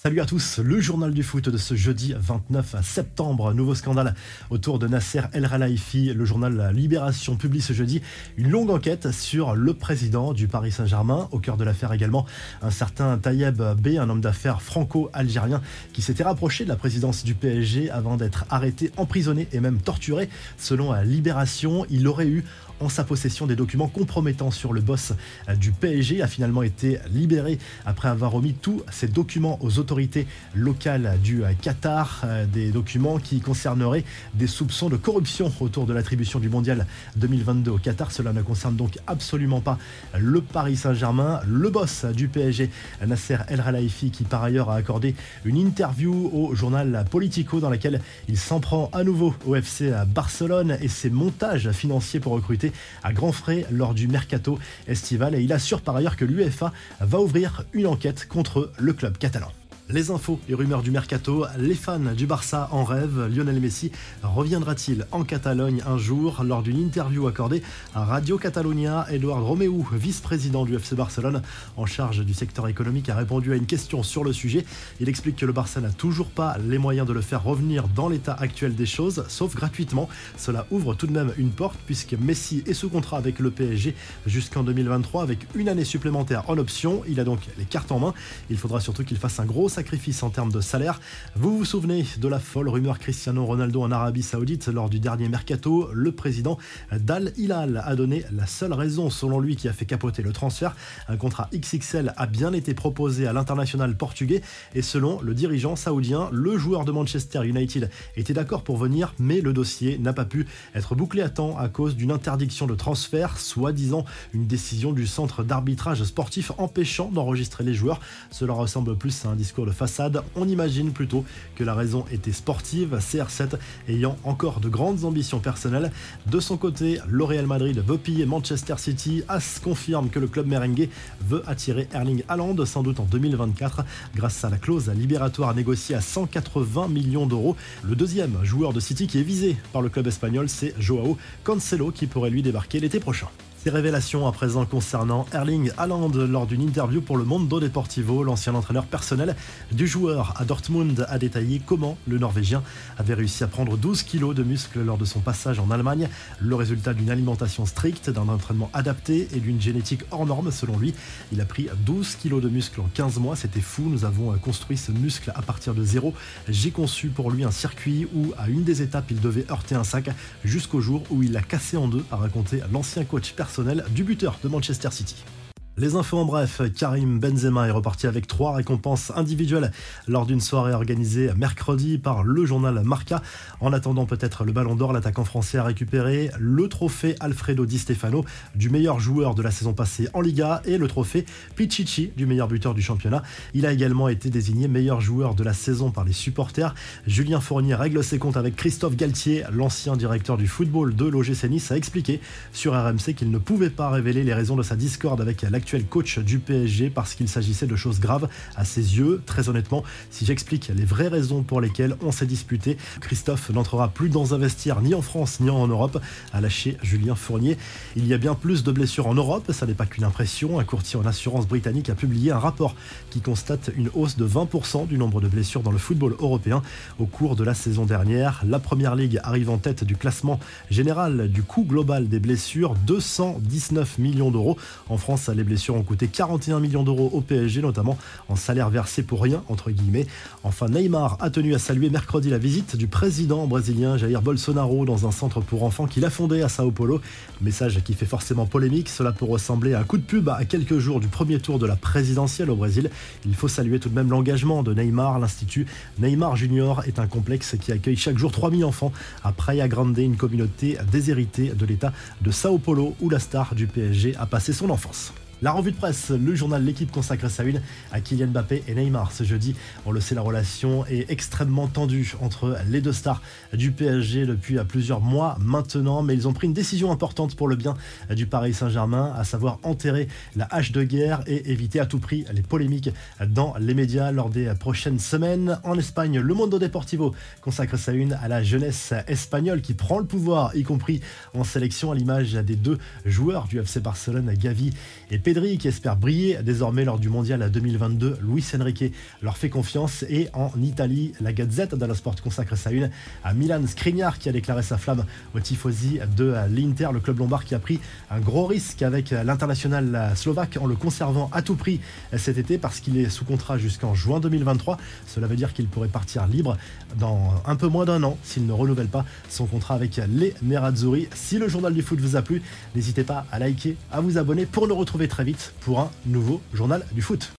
Salut à tous, le journal du foot de ce jeudi 29 septembre. Nouveau scandale autour de Nasser El Khelaifi. Le journal Libération publie ce jeudi une longue enquête sur le président du Paris Saint-Germain. Au cœur de l'affaire également, un certain Tayeb B, un homme d'affaires franco-algérien qui s'était rapproché de la présidence du PSG avant d'être arrêté, emprisonné et même torturé. Selon Libération, il aurait eu en sa possession des documents compromettants sur le boss du PSG, a finalement été libéré après avoir remis tous ces documents aux autorités locales du Qatar, des documents qui concerneraient des soupçons de corruption autour de l'attribution du mondial 2022 au Qatar. Cela ne concerne donc absolument pas le Paris Saint-Germain, le boss du PSG, Nasser El Khelaifi, qui par ailleurs a accordé une interview au journal Politico dans laquelle il s'en prend à nouveau au FC Barcelone et ses montages financiers pour recruter à grands frais lors du mercato estival et il assure par ailleurs que l'UEFA va ouvrir une enquête contre le club catalan. Les infos et rumeurs du mercato, les fans du Barça en rêve, Lionel Messi reviendra-t-il en Catalogne un jour Lors d'une interview accordée à Radio Catalunya, Eduard Romeu, vice-président du FC Barcelone en charge du secteur économique, a répondu à une question sur le sujet. Il explique que le Barça n'a toujours pas les moyens de le faire revenir dans l'état actuel des choses, sauf gratuitement. Cela ouvre tout de même une porte puisque Messi est sous contrat avec le PSG jusqu'en 2023 avec une année supplémentaire en option. Il a donc les cartes en main. Il faudra surtout qu'il fasse un gros sacrifice en termes de salaire. Vous vous souvenez de la folle rumeur Cristiano Ronaldo en Arabie Saoudite lors du dernier mercato? Le président d'Al Hilal a donné la seule raison selon lui qui a fait capoter le transfert. Un contrat XXL a bien été proposé à l'international portugais et selon le dirigeant saoudien, le joueur de Manchester United était d'accord pour venir mais le dossier n'a pas pu être bouclé à temps à cause d'une interdiction de transfert, soi-disant une décision du centre d'arbitrage sportif empêchant d'enregistrer les joueurs. Cela ressemble plus à un discours façade, on imagine plutôt que la raison était sportive, CR7 ayant encore de grandes ambitions personnelles. De son côté, le Real Madrid veut piller Manchester City. As confirme que le club merengue veut attirer Erling Haaland sans doute en 2024 grâce à la clause libératoire négociée à 180 millions d'euros. Le deuxième joueur de City qui est visé par le club espagnol, c'est Joao Cancelo qui pourrait lui débarquer l'été prochain. Ces révélations à présent concernant Erling Haaland lors d'une interview pour le Mondo Deportivo, l'ancien entraîneur personnel du joueur à Dortmund a détaillé comment le Norvégien avait réussi à prendre 12 kilos de muscles lors de son passage en Allemagne, le résultat d'une alimentation stricte, d'un entraînement adapté et d'une génétique hors norme selon lui. Il a pris 12 kilos de muscles en 15 mois, c'était fou, nous avons construit ce muscle à partir de zéro. J'ai conçu pour lui un circuit où à une des étapes il devait heurter un sac jusqu'au jour où il l'a cassé en deux, a raconté l'ancien coach personnel du buteur de Manchester City. Les infos en bref, Karim Benzema est reparti avec trois récompenses individuelles lors d'une soirée organisée mercredi par le journal Marca. En attendant peut-être le ballon d'or, l'attaquant français a récupéré le trophée Alfredo Di Stefano du meilleur joueur de la saison passée en Liga et le trophée Pichichi du meilleur buteur du championnat. Il a également été désigné meilleur joueur de la saison par les supporters. Julien Fournier règle ses comptes avec Christophe Galtier, l'ancien directeur du football de l'OGC Nice, a expliqué sur RMC qu'il ne pouvait pas révéler les raisons de sa discorde avec l'actuel coach du PSG parce qu'il s'agissait de choses graves à ses yeux. Très honnêtement, si j'explique les vraies raisons pour lesquelles on s'est disputé, Christophe n'entrera plus dans un vestiaire ni en France ni en Europe, a lâché Julien Fournier. Il y a bien plus de blessures en Europe, ça n'est pas qu'une impression. Un courtier en assurance britannique a publié un rapport qui constate une hausse de 20% du nombre de blessures dans le football européen au cours de la saison dernière. La première ligue arrive en tête du classement général du coût global des blessures, 219 millions d'euros. En France, les blessures ont coûté 41 millions d'euros au PSG, notamment en salaire versé pour rien, entre guillemets. Enfin, Neymar a tenu à saluer mercredi la visite du président brésilien Jair Bolsonaro dans un centre pour enfants qu'il a fondé à Sao Paulo. Message qui fait forcément polémique, cela peut ressembler à un coup de pub à quelques jours du premier tour de la présidentielle au Brésil. Il faut saluer tout de même l'engagement de Neymar. L'Institut Neymar Junior est un complexe qui accueille chaque jour 3000 enfants à Praia Grande, une communauté déshéritée de l'État de Sao Paulo où la star du PSG a passé son enfance. La revue de presse, le journal L'équipe consacre sa une à Kylian Mbappé et Neymar ce jeudi. On le sait, la relation est extrêmement tendue entre les deux stars du PSG depuis plusieurs mois maintenant, mais ils ont pris une décision importante pour le bien du Paris Saint-Germain, à savoir enterrer la hache de guerre et éviter à tout prix les polémiques dans les médias lors des prochaines semaines. En Espagne, le Mundo Deportivo consacre sa une à la jeunesse espagnole qui prend le pouvoir, y compris en sélection à l'image des deux joueurs du FC Barcelone, Gavi et Pedri qui espère briller désormais lors du mondial 2022. Luis Enrique leur fait confiance. Et en Italie, la Gazette dello Sport consacre sa une à Milan Skriniar qui a déclaré sa flamme au tifosi de l'Inter, le club lombard qui a pris un gros risque avec l'international slovaque en le conservant à tout prix cet été parce qu'il est sous contrat jusqu'en juin 2023. Cela veut dire qu'il pourrait partir libre dans un peu moins d'un an s'il ne renouvelle pas son contrat avec les Nerazzurri. Si le journal du foot vous a plu, n'hésitez pas à liker, à vous abonner pour nous retrouver très vite pour un nouveau journal du foot.